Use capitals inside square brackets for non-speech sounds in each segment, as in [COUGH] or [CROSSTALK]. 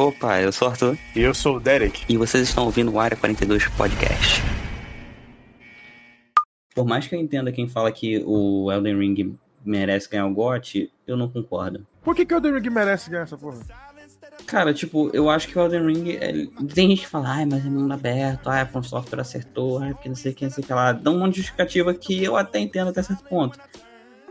Opa, eu sou o Arthur. E eu sou o Derek. E vocês estão ouvindo o Área 42 Podcast. Por mais que eu entenda quem fala que o Elden Ring merece ganhar o GOT, eu não concordo. Por que, que o Elden Ring merece ganhar essa porra? Cara, tipo, eu acho que o Elden Ring. É... Tem gente que fala, ai, mas é mundo aberto, ai, a From Software acertou, ai, porque não sei quem, não sei o que lá. Dá um monte de justificativa que eu até entendo até certo ponto.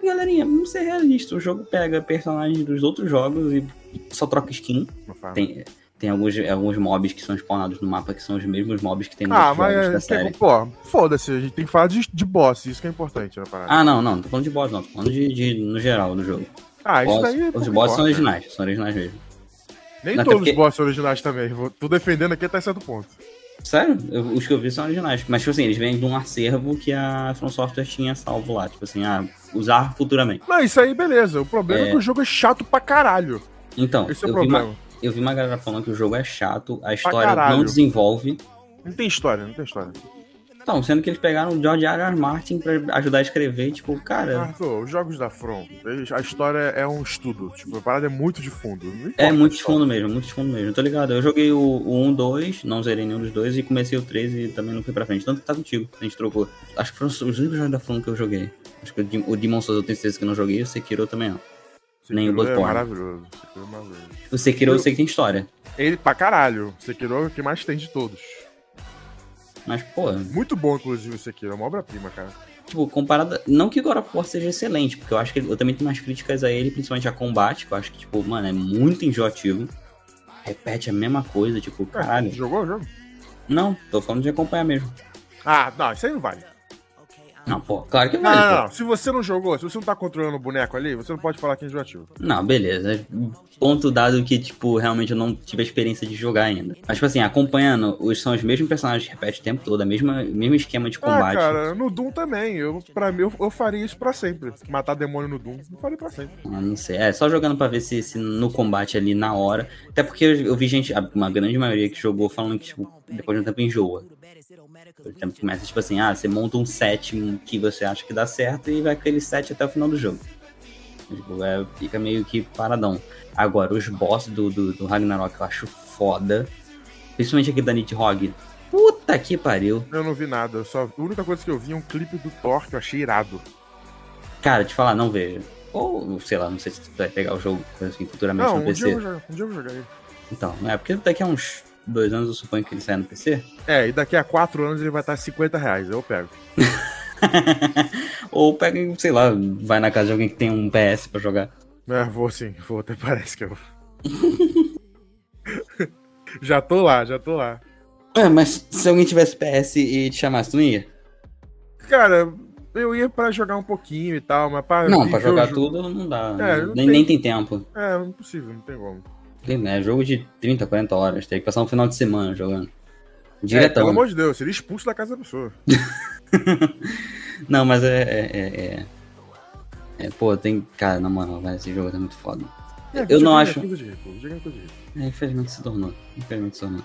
Galerinha, vamos ser realistas. O jogo pega personagens dos outros jogos e só troca skin. Tem, tem alguns, alguns mobs que são spawnados no mapa que são os mesmos mobs que tem nos ah, mas jogos da série. Pô, foda-se, a gente tem que falar de, de boss, isso que é importante parada. Ah, não, não, não tô falando de boss, não, tô falando de, de no geral do jogo. Ah, boss, isso daí. Os boss são originais, são originais mesmo. Nem não, todos porque... os boss são originais também, tô defendendo aqui até certo ponto. Sério? Eu, os que eu vi são originais. Mas, tipo assim, eles vêm de um acervo que a From Software tinha salvo lá. Tipo assim, ah, usar futuramente. Não, isso aí, beleza. O problema é, é que o jogo é chato pra caralho. Então, Esse é o problema. Vi uma, eu vi uma galera falando que o jogo é chato, a história não desenvolve. Não tem história, não tem história. Então, sendo que eles pegaram o George R. R. Martin pra ajudar a escrever, tipo, cara. Arthur, os jogos da From, a história é um estudo. Tipo, a parada é muito de fundo. É muito de fundo mesmo, muito de fundo mesmo. Tô ligado. Eu joguei o, o 1, 2, não zerei nenhum dos dois, e comecei o 3 e também não fui pra frente. Tanto que tá contigo, a gente trocou. Acho que foram os únicos jogos da From que eu joguei. Acho que o Demon Souls eu tenho certeza que não joguei, o Sekiro também não. Sekiro Nem o Bloodborne. É maravilhoso. Sekiro é maravilhoso. O Sekiro eu, eu sei que tem história. Ele, pra caralho. O Sekiro é o que mais tem de todos. Mas, pô. Muito bom, inclusive, esse aqui. É uma obra-prima, cara. Tipo, comparada. Não que God of War seja excelente, porque eu acho que eu também tenho umas críticas a ele, principalmente a combate, que eu acho que, tipo, mano, é muito enjoativo. Repete a mesma coisa, tipo, caralho. Jogou o jogo? Não, tô falando de acompanhar mesmo. Ah, não, isso aí não vale. Não, pô, claro que vale. Não, não, não, Se você não jogou, se você não tá controlando o boneco ali, você não pode falar que é enjoativo. Não, beleza. Ponto dado que, tipo, realmente eu não tive a experiência de jogar ainda. Mas, tipo assim, acompanhando, os, são os mesmos personagens que repetem o tempo todo, mesma, mesmo esquema de ah, combate. Ah, cara, no Doom também. Eu, pra mim, eu, eu faria isso pra sempre. Matar demônio no Doom, eu faria pra sempre. Ah, não sei. É, só jogando pra ver se, se no combate ali na hora. Até porque eu, eu vi gente, uma grande maioria que jogou falando que, tipo, depois de um tempo enjoa. Por exemplo, começa tipo assim, ah, você monta um set que você acha que dá certo e vai aquele set até o final do jogo. Tipo, é, fica meio que paradão. Agora, os boss do, do, do, Ragnarok eu acho foda. Principalmente aquele da Nidhogg. Puta que pariu. Eu não vi nada. Só, a única coisa que eu vi é um clipe do Thor que eu achei irado. Cara, te falar, não vejo. Ou, sei lá, não sei se tu vai pegar o jogo assim, futuramente não, no um PC. Dia eu vou jogar, um dia eu vou jogar ele. Então, é porque daqui a uns dois anos eu suponho que ele sai no PC. É, e daqui a quatro anos ele vai estar 50 reais, eu pego. [LAUGHS] Ou pega, sei lá, vai na casa de alguém que tem um PS pra jogar. É, vou sim, vou, até parece que eu. [LAUGHS] já tô lá, já tô lá. É, mas se alguém tivesse PS e te chamasse, tu não ia? Cara, eu ia pra jogar um pouquinho e tal, mas pra. Não, pra jogar tudo não dá. É, nem, tem... nem tem tempo. É, impossível, não tem como. É jogo de 30, 40 horas. Tem que passar um final de semana jogando. Diretão. É, pelo amor de Deus, seria expulso da casa da pessoa. [LAUGHS] não, mas é, é, é, é, Pô, tem. Cara, na moral, esse jogo tá muito foda. É, eu não acho. É, infelizmente se tornou. Infelizmente se tornou.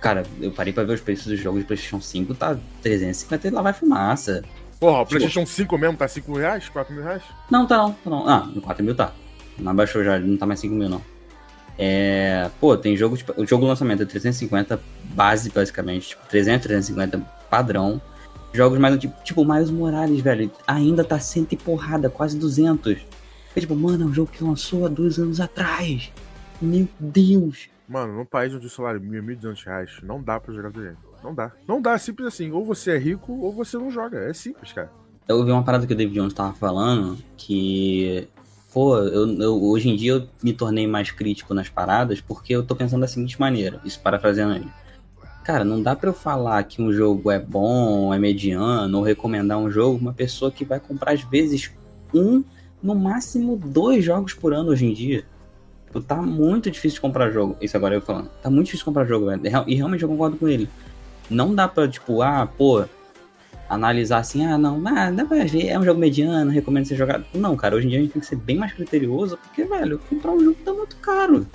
Cara, eu parei pra ver os preços dos jogos de PlayStation 5, tá 350 e lá vai fumaça. Porra, o tipo... PlayStation 5 mesmo tá 5 reais? 4 mil reais? Não, tá não, tá não. Ah, 4 mil tá. Não baixou já, não tá mais 5 mil não. É, pô, tem jogo, tipo, o jogo lançamento é 350 base, basicamente, tipo, 300, 350 padrão. Jogos mais, tipo, tipo Miles Morales, velho, ainda tá cento e porrada, quase 200. É tipo, mano, é um jogo que lançou há dois anos atrás. Meu Deus. Mano, num país onde o salário é 1.200 reais, não dá pra jogar videogame. Não dá. Não dá, é simples assim. Ou você é rico, ou você não joga. É simples, cara. Eu ouvi uma parada que o David Jones tava falando, que pô, eu, eu, hoje em dia eu me tornei mais crítico nas paradas porque eu tô pensando da seguinte maneira, isso parafraseando ele. Cara, não dá para eu falar que um jogo é bom, é mediano, ou recomendar um jogo uma pessoa que vai comprar às vezes um, no máximo dois jogos por ano hoje em dia. Tipo, tá muito difícil de comprar jogo. Isso agora eu falando. Tá muito difícil de comprar jogo, velho. E realmente eu concordo com ele. Não dá pra, tipo, ah, pô, analisar assim, ah, não, ah, dá pra ver, é um jogo mediano, recomendo ser jogado. Não, cara, hoje em dia a gente tem que ser bem mais criterioso, porque, velho, comprar um jogo tá muito caro.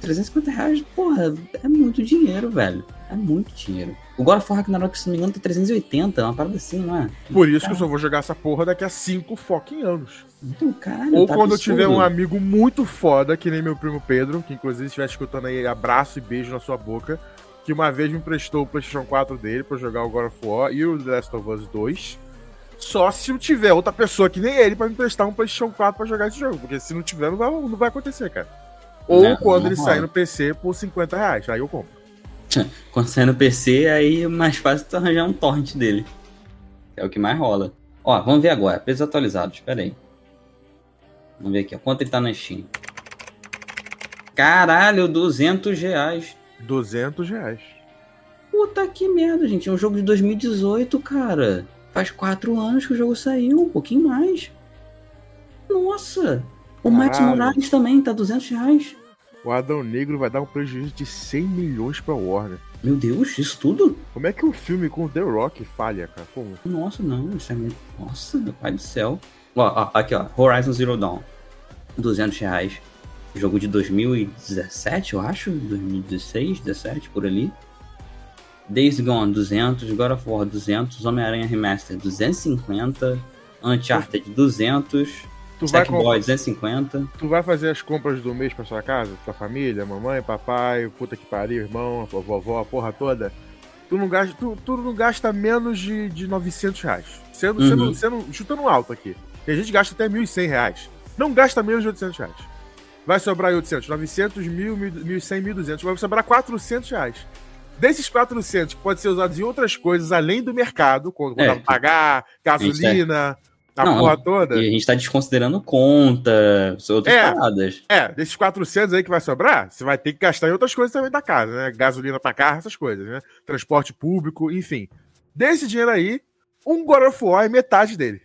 350 reais, porra, é muito dinheiro, velho. É muito dinheiro. O God of War Ragnarok, se não me engano, tá 380, uma parada assim, não é? Por isso que eu só vou jogar essa porra daqui a 5 fucking anos. Então, caralho, Ou tá quando eu absurdo. tiver um amigo muito foda, que nem meu primo Pedro, que inclusive estiver escutando aí, abraço e beijo na sua boca, que uma vez me emprestou o PlayStation 4 dele pra jogar o God of War e o The Last of Us 2. Só se eu tiver outra pessoa que nem ele pra me emprestar um PlayStation 4 pra jogar esse jogo. Porque se não tiver, não vai, não vai acontecer, cara. Ou Não, quando não ele rola. sair no PC por 50 reais. Aí eu compro. [LAUGHS] Quando sair no PC, aí é mais fácil tu arranjar um torrent dele. É o que mais rola. Ó, vamos ver agora. Preços atualizados. Pera aí. Vamos ver aqui. ó. Quanto ele tá na Steam? Caralho, 200 reais. 200 reais. Puta que merda, gente. É um jogo de 2018, cara. Faz quatro anos que o jogo saiu. Um pouquinho mais. Nossa. O Max. Morales também tá 200 reais. O Adão Negro vai dar um prejuízo de 100 milhões pra Warner. Meu Deus, isso tudo? Como é que um filme com The Rock falha, cara? Como? Nossa, não, isso é muito. Nossa, meu pai do céu. Ó, ó, aqui, ó. Horizon Zero Dawn. 200 reais. Jogo de 2017, eu acho. 2016, 17, por ali. Days Gone, 200. God of War, 200. Homem-Aranha Remaster, 250. Uncharted, 200. Tu vai, com- Sackboy, 250. tu vai fazer as compras do mês pra sua casa? Tua família, mamãe, papai, puta que pariu, irmão, a vovó, a porra toda? Tu não gasta, tu, tu não gasta menos de, de 900 reais. Sendo, Uhum. sendo, sendo, chutando alto aqui. A gente gasta até 1.100 reais. Não gasta menos de 800 reais. Vai sobrar aí 800, 900, 1.000, 1.100, 1.200. Vai sobrar 400 reais. Desses 400 que pode ser usados em outras coisas além do mercado, quando, É. pagar, gasolina, a Não, porra toda. E a gente tá desconsiderando conta, outras É. paradas. É, desses 400 aí que vai sobrar, você vai ter que gastar em outras coisas também da casa, né? Gasolina pra carro, essas coisas, né? Transporte público, enfim. Desse dinheiro aí, um God of War é metade dele.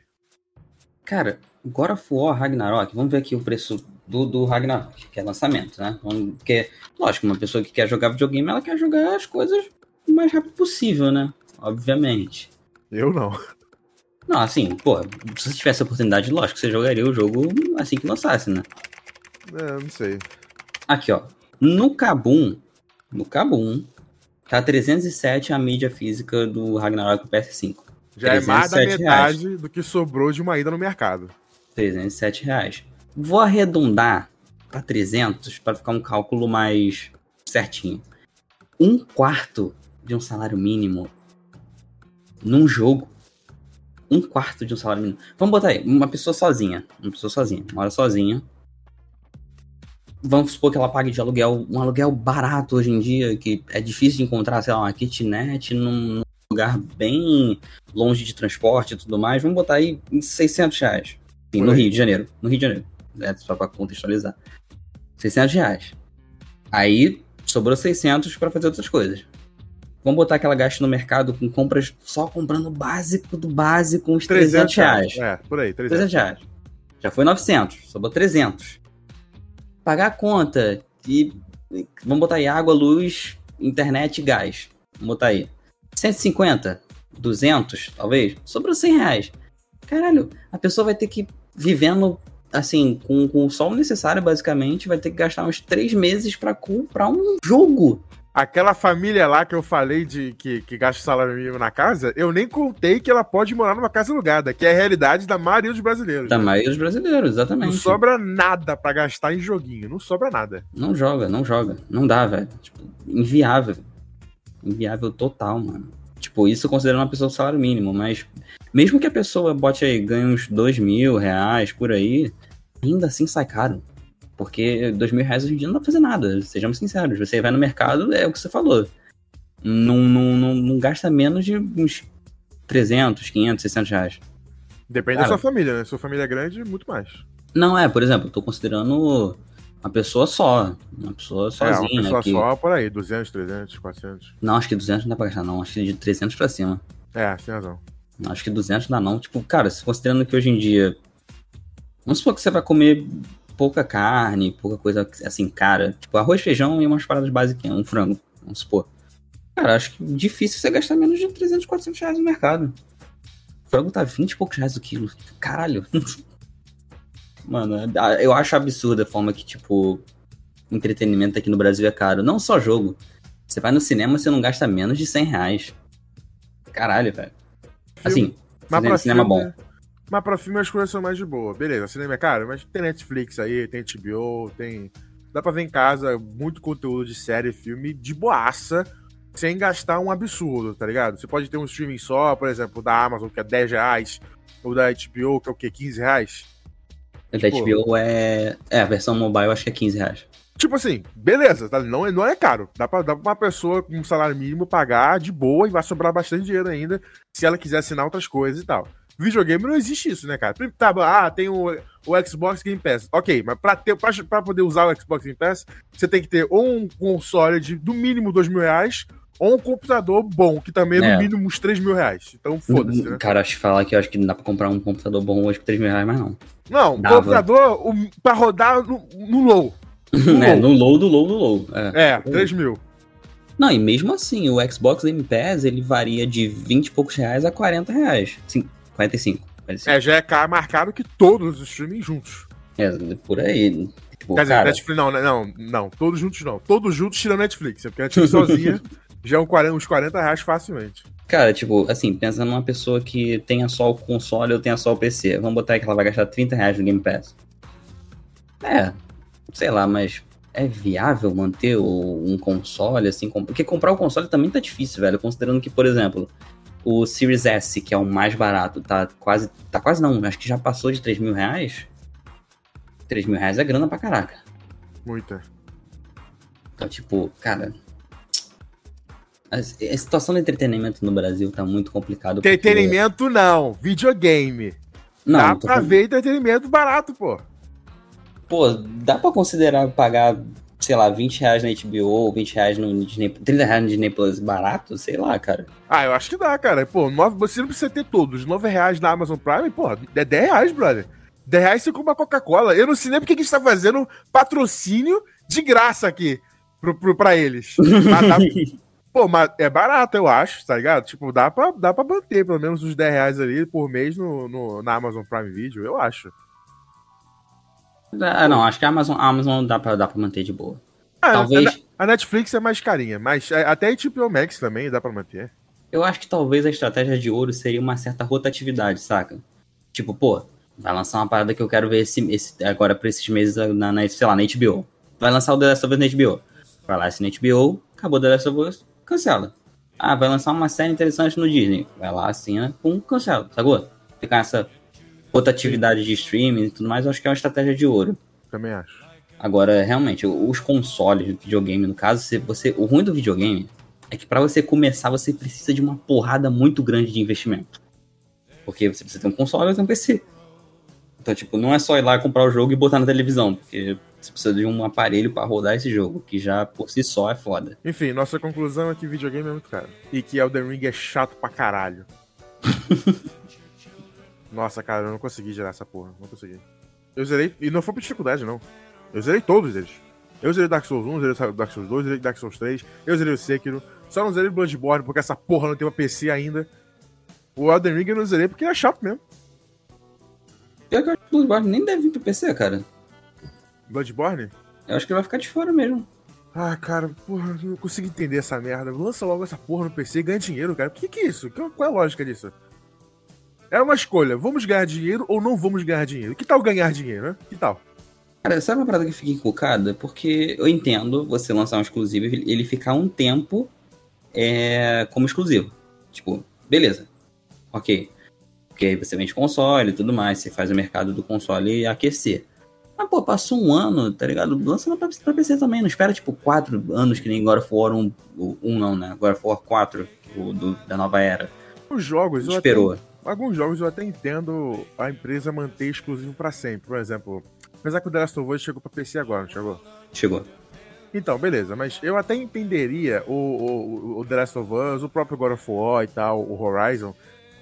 Cara, God of War Ragnarok, vamos ver aqui o preço do, do Ragnarok, que é lançamento, né? Vamos- Porque, lógico, uma pessoa que quer jogar videogame, ela quer jogar as coisas o mais rápido possível, né? Obviamente. Eu não. Não, assim, pô, se você tivesse a oportunidade, lógico, você jogaria o jogo assim que lançasse, né? É, não sei. Aqui, ó. No Kabum, no Kabum, tá 307 a mídia física do Ragnarok pro PS5. Já é mais da 307 metade do que sobrou de uma ida no mercado. 307 reais. Vou arredondar para 300 para ficar um cálculo mais certinho. Um quarto de um salário mínimo num jogo. Um quarto de um salário mínimo. Vamos botar aí, uma pessoa sozinha. Uma pessoa sozinha, mora sozinha. Vamos supor que ela pague de aluguel, um aluguel barato hoje em dia, que é difícil de encontrar, sei lá, uma kitnet num, lugar bem longe de transporte e tudo mais. Vamos botar aí em 600 reais. Sim, no. Rio de Janeiro. No Rio de Janeiro. É, só pra contextualizar. 600 reais. Aí sobrou 600 pra fazer outras coisas. Vamos botar que ela gaste no mercado com compras só comprando o básico do básico, uns 300, reais. É, por aí, 300. 300 reais. Já foi 900, sobrou 300. Pagar a conta e vamos botar aí água, luz, internet e gás. Vamos botar aí. 150, 200, talvez, sobrou 100 reais. Caralho, a pessoa vai ter que ir vivendo assim, com, com o necessário, basicamente, vai ter que gastar uns 3 meses pra comprar um jogo. Aquela família lá que eu falei de que, que gasta salário mínimo na casa, eu nem contei que ela pode morar numa casa alugada, que é a realidade da maioria dos brasileiros. Da né? maioria dos brasileiros, Não exatamente. sobra nada pra gastar em joguinho, não sobra nada. Não joga, não joga. Não dá, velho. Tipo, inviável. Inviável total, mano. Tipo, isso considerando uma pessoa salário mínimo, mas mesmo que a pessoa bote aí, ganhe uns dois mil reais por aí, ainda assim sai caro. Porque dois mil reais hoje em dia não dá pra fazer nada, sejamos sinceros. Você vai no mercado, é o que você falou. Não, não, não, não gasta menos de uns 300, 500, 600 reais. Depende Cara. da sua família, né? Se sua família é grande, muito mais. Não, é, por exemplo, eu tô considerando uma pessoa só. Uma pessoa é, sozinha, uma pessoa né? que- só por aí, 200, 300, 400. Não, acho que 200 não dá pra gastar, não. Acho que de 300 pra cima. É, tem razão. Acho que 200 não dá, não. Tipo, cara, se considerando que hoje em dia. Vamos supor que você vai comer pouca carne, pouca coisa assim, cara. Tipo, arroz, feijão e umas paradas básicas, um frango. Vamos supor. Cara, acho que difícil você gastar menos de 300, 400 reais no mercado. O frango tá 20 e poucos reais o quilo. Caralho. [LAUGHS] Mano, eu acho absurda a forma que, tipo. entretenimento aqui no Brasil é caro. Não só jogo. Você vai no cinema, você não gasta menos de 100 reais. Caralho, velho. Assim, Mas pra cinema filme, bom. Mas pra filme as coisas são mais de boa. Beleza, cinema é caro, mas tem Netflix aí, tem HBO, tem. Dá pra ver em casa muito conteúdo de série, filme de boaça, sem gastar um absurdo, tá ligado? Você pode ter um streaming só, por exemplo, da Amazon, que é 10 reais, ou da HBO, que é o quê? 15 reais? Da Tipo- HBO é. É, a versão mobile eu acho que é 15 reais. Tipo assim, beleza, tá? não, é- não é caro. Dá pra, dá pra uma pessoa com um salário mínimo pagar de boa e vai sobrar bastante dinheiro ainda se ela quiser assinar outras coisas e tal. Videogame não existe isso, né, cara? Tá, ah, tem o, o Xbox Game Pass. Ok, mas pra, ter, pra, pra poder usar o Xbox Game Pass, você tem que ter ou um console de do mínimo dois mil reais ou um computador bom, que também é, É. no mínimo uns 3 mil reais. Então foda-se, né? Cara, acho que falar que eu acho que não dá pra comprar um computador bom hoje por 3 mil reais, mas não. Não, Dava. computador o, pra rodar no, no low. É, no low do low do low. É. É, 3 mil. Não, e mesmo assim, o Xbox Game Pass ele varia de 20 e poucos reais a 40 reais. Sim, 45. 45. É, já é ca- mais caro que todos os streaming juntos. É, por aí. Tipo, Quer dizer, cara, Netflix não, né? não, não, todos juntos não. Todos juntos tirando Netflix, porque a Netflix sozinha [LAUGHS] já é 40, uns 40 reais facilmente. cara, tipo, assim, pensando numa pessoa que tenha só o console ou tenha só o PC. Vamos botar aí que ela vai gastar 30 reais no Game Pass. É, sei lá, mas é viável manter um console assim? Porque comprar o console também tá difícil, velho. Considerando que, por exemplo, o Series S, que é o mais barato, tá quase. Tá quase não, acho que já passou de 3 mil reais. 3 mil reais é grana pra caraca. Muita. Então, tipo, cara. A, a situação do entretenimento no Brasil tá muito complicado. porque- Entretenimento não, videogame. Não, Dá pra falando- ver entretenimento barato, pô. Pô, dá pra considerar pagar, sei lá, 20 reais na HBO, 20 reais no Disney, 30 reais no Disney Plus barato? Sei lá, cara. Ah, eu acho que dá, cara. Pô, nove, você não precisa ter todos. 9 reais na Amazon Prime, pô, é 10 reais, brother. 10 reais você compra Coca-Cola. Eu não sei nem porque que a gente tá fazendo patrocínio de graça aqui pro, pro, pra eles. Mas dá- [LAUGHS] pô, mas é barato, eu acho, tá ligado? Tipo, dá pra, dá pra manter pelo menos uns 10 reais ali por mês no, no- na Amazon Prime Video, eu acho. Ah, não, acho que a Amazon, a Amazon dá, pra, dá pra manter de boa. Ah, Talvez. A, a Netflix é mais carinha, mas é, até a HBO Max também dá pra manter. Eu acho que talvez a estratégia de ouro seria uma certa rotatividade, saca? Tipo, pô, vai lançar uma parada que eu quero ver esse, esse- agora pra esses meses na, na, sei lá, na HBO. Vai lançar o The Last of Us na HBO. Vai lá, assina HBO, acabou The Last of Us, cancela. Ah, vai lançar uma série interessante no Disney. Vai lá, assina, pum, cancela, sacou? Ficar essa rotatividade de streaming e tudo mais, eu acho que é uma estratégia de ouro. Também acho. Agora, realmente, os consoles do videogame, no caso, você, você- o ruim do videogame é que pra você começar, você precisa de uma porrada muito grande de investimento. Porque você precisa ter um console e ter um PC. Então, tipo, não é só ir lá comprar o jogo e botar na televisão, porque você precisa de um aparelho pra rodar esse jogo, que já por si só é foda. Enfim, nossa conclusão é que videogame é muito caro. E que Elden Ring é chato pra caralho. [LAUGHS] Nossa, cara, eu não consegui gerar essa porra. Não consegui. Eu zerei. E não foi por dificuldade, não. Eu zerei todos eles. Eu zerei Dark Souls 1, zerei Dark Souls 2, zerei Dark Souls 3. Eu zerei o Sekiro. Só não zerei Bloodborne porque essa porra não tem uma PC ainda. O Elden Ring eu não zerei porque é chato mesmo. Pior que eu acho que o Bloodborne nem deve vir pro PC, cara. Bloodborne? Eu acho que ele vai ficar de fora mesmo. Ah, cara, porra, eu não consigo entender essa merda. Lança logo essa porra no PC e ganha dinheiro, cara. O que, que é isso? Qual é a lógica disso? É uma escolha. Vamos ganhar dinheiro ou não vamos ganhar dinheiro? Que tal ganhar dinheiro, né? Que tal? Cara, sabe uma parada que fica encucada? Porque eu entendo você lançar um exclusivo e ele ficar um tempo é, como exclusivo. Tipo, beleza. Ok. Porque aí você vende console e tudo mais, você faz o mercado do console aquecer. Mas, pô, passou um ano, tá ligado? Lança pra, pra PC também. Não espera, tipo, quatro anos que nem God of War 1. o- Um não, né? God of War 4, o do- da nova era. Os jogos, Esperou. até, alguns jogos eu até entendo a empresa manter exclusivo pra sempre. Por exemplo, apesar que o The Last of Us chegou pra PC agora, não chegou? Chegou. Então, beleza, mas eu até entenderia o, o, o The Last of Us, o próprio God of War e tal, o Horizon,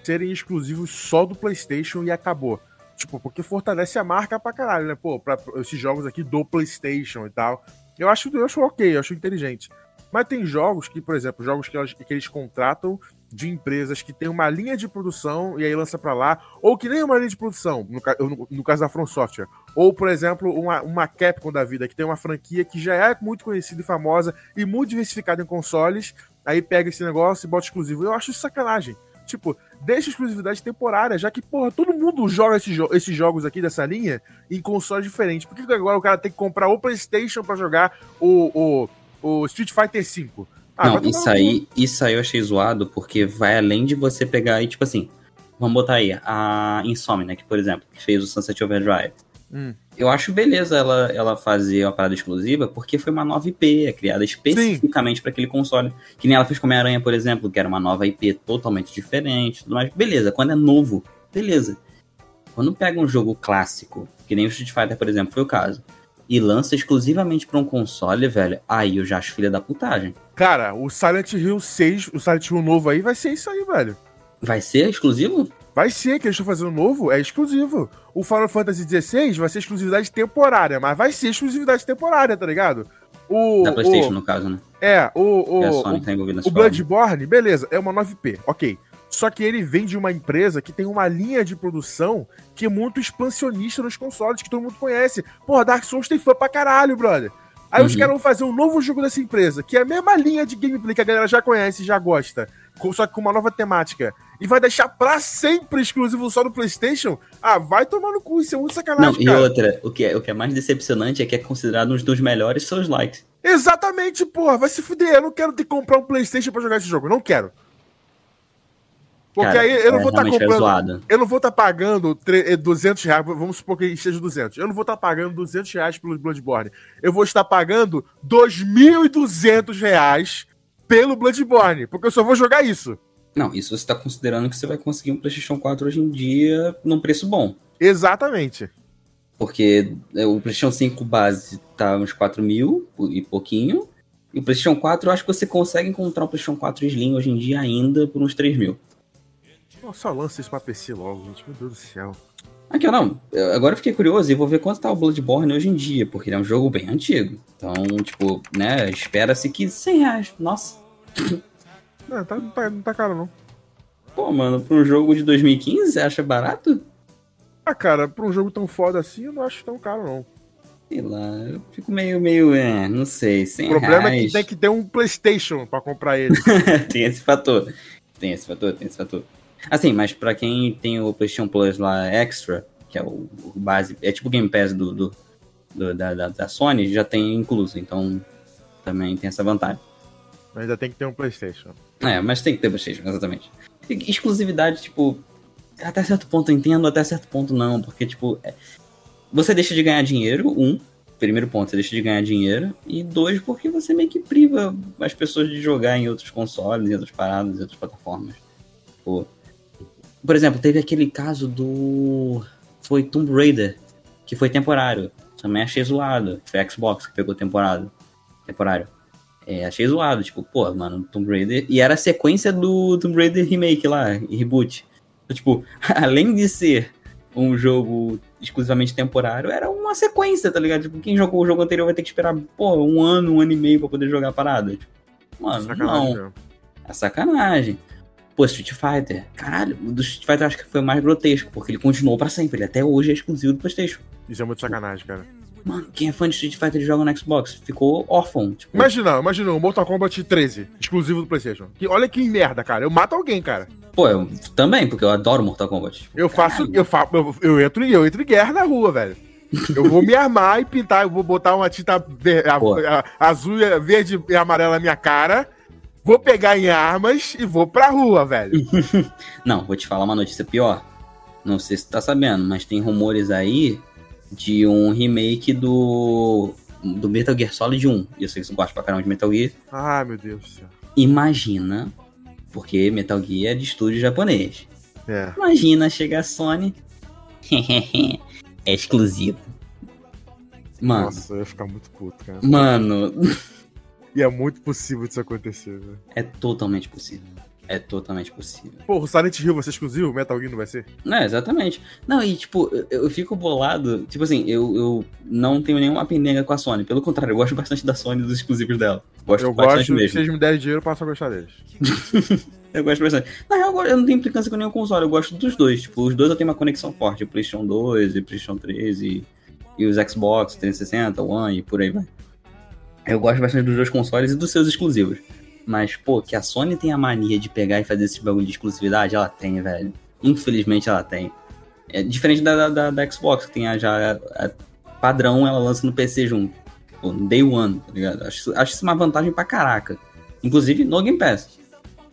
serem exclusivos só do PlayStation e acabou. Tipo, porque fortalece a marca pra caralho, né? Pô, pra pra esses jogos aqui do PlayStation e tal. Eu acho, eu acho ok, eu acho inteligente. Mas tem jogos que, por exemplo, jogos que, elas- que eles contratam de empresas que tem uma linha de produção e aí lança para lá, ou que nem uma linha de produção, no, no, no, caso da From Software, ou por exemplo, uma, uma Capcom da vida, que tem uma franquia que já é muito conhecida e famosa e muito diversificada em consoles, aí pega esse negócio e bota exclusivo. Eu acho isso sacanagem. Tipo, deixa exclusividade temporária, já que, porra, todo mundo joga esses, jo esses jogos aqui dessa linha em consoles diferentes. Por que agora o cara tem que comprar o PlayStation para jogar o, o, o Street Fighter V? Ah, não, isso aí, isso aí eu achei zoado, porque vai além de você pegar e, tipo assim, vamos botar aí, a Insomnia, que, por exemplo, que fez o Sunset Overdrive. Hum. Eu acho beleza ela, ela fazer uma parada exclusiva, porque foi uma nova IP, é criada especificamente para aquele console. Que nem ela fez com Homem-Aranha, por exemplo, que era uma nova IP totalmente diferente, tudo mais. Beleza, quando é novo, beleza. Quando pega um jogo clássico, que nem o Street Fighter, por exemplo, foi o caso, e lança exclusivamente para um console, velho, aí eu já acho filha da putagem. Cara, o Silent Hill 6, o Silent Hill novo aí vai ser isso aí, velho. Vai ser exclusivo? Vai ser, que eles estão fazendo novo, é exclusivo. O Final Fantasy XVI vai ser exclusividade temporária, mas vai ser exclusividade temporária, tá ligado? O, da PlayStation, o, no caso, né? É, o. O, a Sony tá o Bloodborne, beleza, é uma 9P, ok. Só que ele vem de uma empresa que tem uma linha de produção que é muito expansionista nos consoles, que todo mundo conhece. Porra, Dark Souls tem fã pra caralho, brother. Aí uhum. os caras vão fazer um novo jogo dessa empresa, que é a mesma linha de gameplay que a galera já conhece já gosta, só que com uma nova temática. E vai deixar pra sempre exclusivo só no PlayStation? Ah, vai tomar no cu, isso é muito sacanagem. Não, e outra, o que, é, o que é mais decepcionante é que é considerado um dos melhores seus likes. Exatamente, porra, vai se fuder. Eu não quero ter que comprar um PlayStation pra jogar esse jogo, não quero. Porque Cara, aí eu não é, vou estar tá comprando. Eu não vou estar tá pagando 200 eh, reais. Vamos supor que esteja 200. Eu não vou estar tá pagando 200 reais pelo Bloodborne. Eu vou estar pagando 2.200 reais pelo Bloodborne. Porque eu só vou jogar isso. Não, isso você está considerando que você vai conseguir um PlayStation 4 hoje em dia num preço bom. Exatamente. Porque é, o PlayStation 5 base tá uns 4 mil e pouquinho. E o PlayStation 4, eu acho que você consegue encontrar um PlayStation 4 Slim hoje em dia ainda por uns 3 mil. Só lança isso pra PC logo, gente. Meu Deus do céu. Aqui, não. Agora eu fiquei curioso e vou ver quanto tá o Bloodborne hoje em dia, porque ele é um jogo bem antigo. Então, tipo, né, espera-se que 100 reais. Nossa. Não, tá, tá, não tá caro, não. Pô, mano, pra um jogo de 2015, você acha barato? Ah, cara, pra um jogo tão foda assim, eu não acho tão caro, não. Sei lá, eu fico meio, meio, é, não sei, 100 O problema reais. é que tem que ter um Playstation pra comprar ele. [LAUGHS] tem esse fator. Tem esse fator, tem esse fator. Assim, mas para quem tem o PlayStation Plus lá Extra, que é o, o base, é tipo o Game Pass do, do, do da, da, da, Sony, já tem incluso, então também tem essa vantagem. Mas ainda tem que ter um PlayStation. É, mas tem que ter PlayStation, exatamente. Exclusividade, tipo, até certo ponto eu entendo, até certo ponto não, porque, tipo, é, você deixa de ganhar dinheiro, um, primeiro ponto, você deixa de ganhar dinheiro, e dois, porque você meio que priva as pessoas de jogar em outros consoles, em outras paradas, em outras plataformas. Tipo, por exemplo, teve aquele caso do. Foi Tomb Raider, que foi temporário. Também achei zoado. Foi Xbox que pegou temporada. Temporário. É, achei zoado. Tipo, pô, mano, Tomb Raider. E era a sequência do Tomb Raider Remake lá, reboot. Então, tipo, [LAUGHS] além de ser um jogo exclusivamente temporário, era uma sequência, tá ligado? Tipo, quem jogou o jogo anterior vai ter que esperar, pô, um ano, um ano e meio pra poder jogar a parada. Tipo, mano, sacanagem, não. É sacanagem. Pô, Street Fighter, caralho, o do Street Fighter acho que foi o mais grotesco, porque ele continuou para sempre, ele até hoje é exclusivo do PlayStation. Isso é muito sacanagem, cara. Mano, quem é fã de Street Fighter e joga no Xbox ficou órfão. Tipo... Imagina, imagina o Mortal Kombat 13, exclusivo do PlayStation. Que, olha que merda, cara. Eu mato alguém, cara. Pô, eu também, porque eu adoro Mortal Kombat. Tipo, eu faço, eu, faço eu, eu, entro, eu entro em guerra na rua, velho. Eu vou me armar e pintar, eu vou botar uma tinta ver, a, a, azul, verde e amarela na minha cara Vou pegar em armas e vou pra rua, velho. [LAUGHS] Não, vou te falar uma notícia pior. Não sei se tu tá sabendo, mas tem rumores aí de um remake do do Metal Gear Solid 1. E eu sei que você gosta pra caramba de Metal Gear. Ah, meu Deus do céu. Imagina, porque Metal Gear é de estúdio japonês. É. Imagina chegar a Sony. [LAUGHS] é exclusivo. Mano. Nossa, eu ia ficar muito puto, cara. Mano. E é muito possível disso acontecer, velho. É totalmente possível. É totalmente possível. Pô, o Silent Hill vai ser exclusivo? Metal Gear não vai ser? É, exatamente. Não, e tipo, eu, eu fico bolado. Tipo assim, eu, eu não tenho nenhuma pendenga com a Sony. Pelo contrário, eu gosto bastante da Sony e dos exclusivos dela. Gosto eu gosto, mesmo. se vocês me derem dinheiro, eu passo a gostar deles. [LAUGHS] Eu gosto bastante. Na real, eu não tenho implicância com nenhum console, eu gosto dos dois. Tipo, os dois eu tenho uma conexão forte. O PlayStation 2 e o PlayStation 3 e, e os Xbox 360, One e por aí vai. Eu gosto bastante dos dois consoles e dos seus exclusivos. Mas, pô, que a Sony tem a mania de pegar e fazer esse bagulho de exclusividade, ela tem, velho. Infelizmente ela tem. É diferente da, da, da Xbox, que tem a, já a, padrão, ela lança no PC junto. Pô, no Day One, tá ligado? Acho, acho isso uma vantagem pra caraca. Inclusive no Game Pass.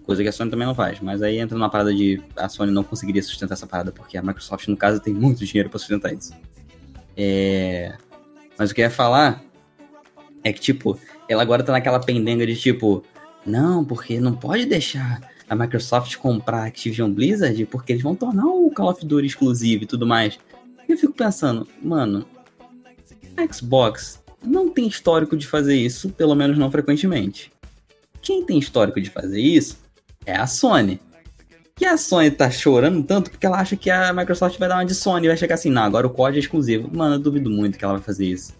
Coisa que a Sony também não faz. Mas aí entra numa parada de a Sony não conseguiria sustentar essa parada, porque a Microsoft, no caso, tem muito dinheiro pra sustentar isso. É... Mas o que eu ia falar é que, tipo, ela agora tá naquela pendenga de tipo, não, porque não pode deixar a Microsoft comprar a Activision Blizzard, porque eles vão tornar o Call of Duty exclusivo e tudo mais. E eu fico pensando, mano, a Xbox não tem histórico de fazer isso, pelo menos não frequentemente. Quem tem histórico de fazer isso é a Sony. E a Sony tá chorando tanto porque ela acha que a Microsoft vai dar uma de Sony vai chegar assim, não, agora o código é exclusivo. Mano, eu duvido muito que ela vai fazer isso.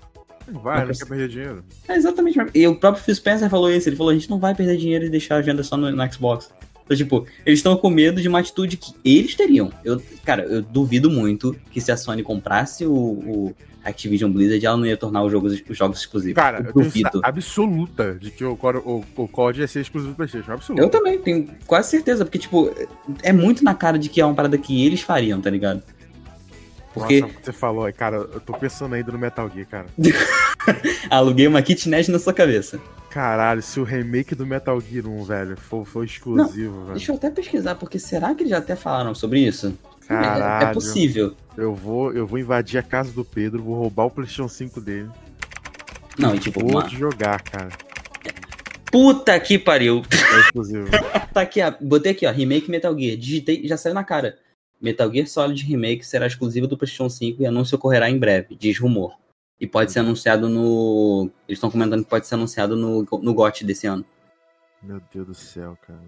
Vai, Microsoft... não quer perder dinheiro. É, exatamente. E o próprio Phil Spencer falou isso, ele falou, a gente não vai perder dinheiro e deixar a agenda só no, no Xbox. Então, tipo, eles estão com medo de uma atitude que eles teriam. Eu, cara, eu duvido muito que se a Sony comprasse o, o Activision Blizzard, ela não ia tornar os jogos, os jogos exclusivos. Cara, eu, eu duvido. absoluta de que o, o, o COD ia ser exclusivo do PlayStation. Absoluta. Eu também, tenho quase certeza, porque, tipo, é muito na cara de que é uma parada que eles fariam, tá ligado? Porque... Nossa, você falou, cara, eu tô pensando ainda no Metal Gear, cara. [LAUGHS] Aluguei uma kitnet na sua cabeça. Caralho, se o remake do Metal Gear 1, velho, for, for exclusivo, Não, velho. Deixa eu até pesquisar, porque será que eles já até falaram sobre isso? Caralho. É, é possível. Eu vou, eu vou invadir a casa do Pedro, vou roubar o PlayStation 5 dele. Não, e tipo, vou uma... jogar, cara. Puta que pariu. É exclusivo. [LAUGHS] tá aqui, ó, botei aqui, ó, remake Metal Gear. Digitei, já saiu na cara. Metal Gear Solid Remake será exclusivo do PlayStation 5 e anúncio ocorrerá em breve, diz rumor. E pode ser anunciado no. Eles estão comentando que pode ser anunciado no, no GOT desse ano. Meu Deus do céu, cara.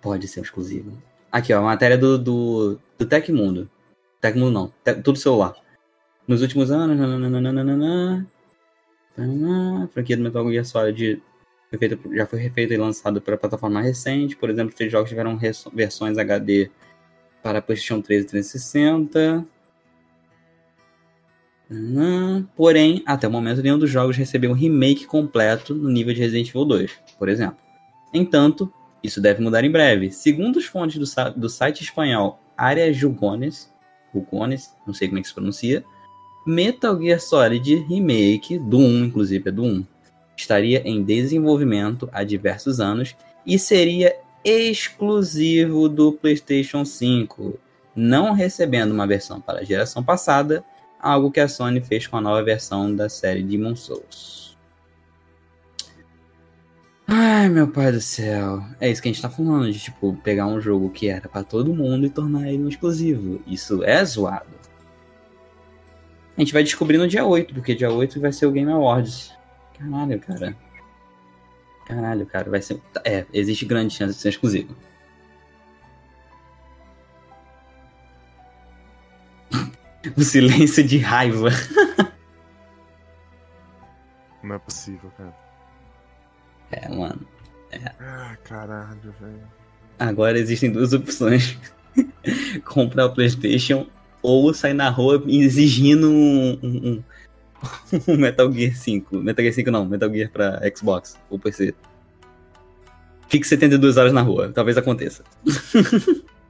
Pode ser exclusivo. Aqui, ó, a matéria do, do, do Tecmundo. Tecmundo não, te, tudo celular. Nos últimos anos. Nananana, a franquia do Metal Gear Solid já foi refeita e lançada para plataforma recente. Por exemplo, três jogos tiveram versões HD para PlayStation 3 e 360. Hum, porém, até o momento, nenhum dos jogos recebeu um remake completo no nível de Resident Evil 2, por exemplo. Entanto, isso deve mudar em breve. Segundo as fontes do, do site espanhol Área Jugones, Jugones, não sei como é que se pronuncia, Metal Gear Solid Remake, do 1, inclusive, é do 1, estaria em desenvolvimento há diversos anos e seria exclusivo do PlayStation 5, não recebendo uma versão para a geração passada, algo que a Sony fez com a nova versão da série Demon Souls. Ai, meu pai do céu. É isso que a gente tá falando, de tipo, pegar um jogo que era para todo mundo e tornar ele um exclusivo. Isso é zoado. A gente vai descobrir no dia 8, porque dia 8 vai ser o Game Awards. Caralho, cara. Caralho, cara, vai ser. É, existe grande chance de ser exclusivo. [LAUGHS] o silêncio de raiva. [LAUGHS] Não é possível, cara. É, mano. É. Ah, caralho, velho. Agora existem duas opções: [LAUGHS] comprar o PlayStation ou sair na rua exigindo um, um, um [LAUGHS] Metal Gear 5. Metal Gear 5 não, Metal Gear pra Xbox ou PC. Fique 72 horas na rua, talvez aconteça. [LAUGHS]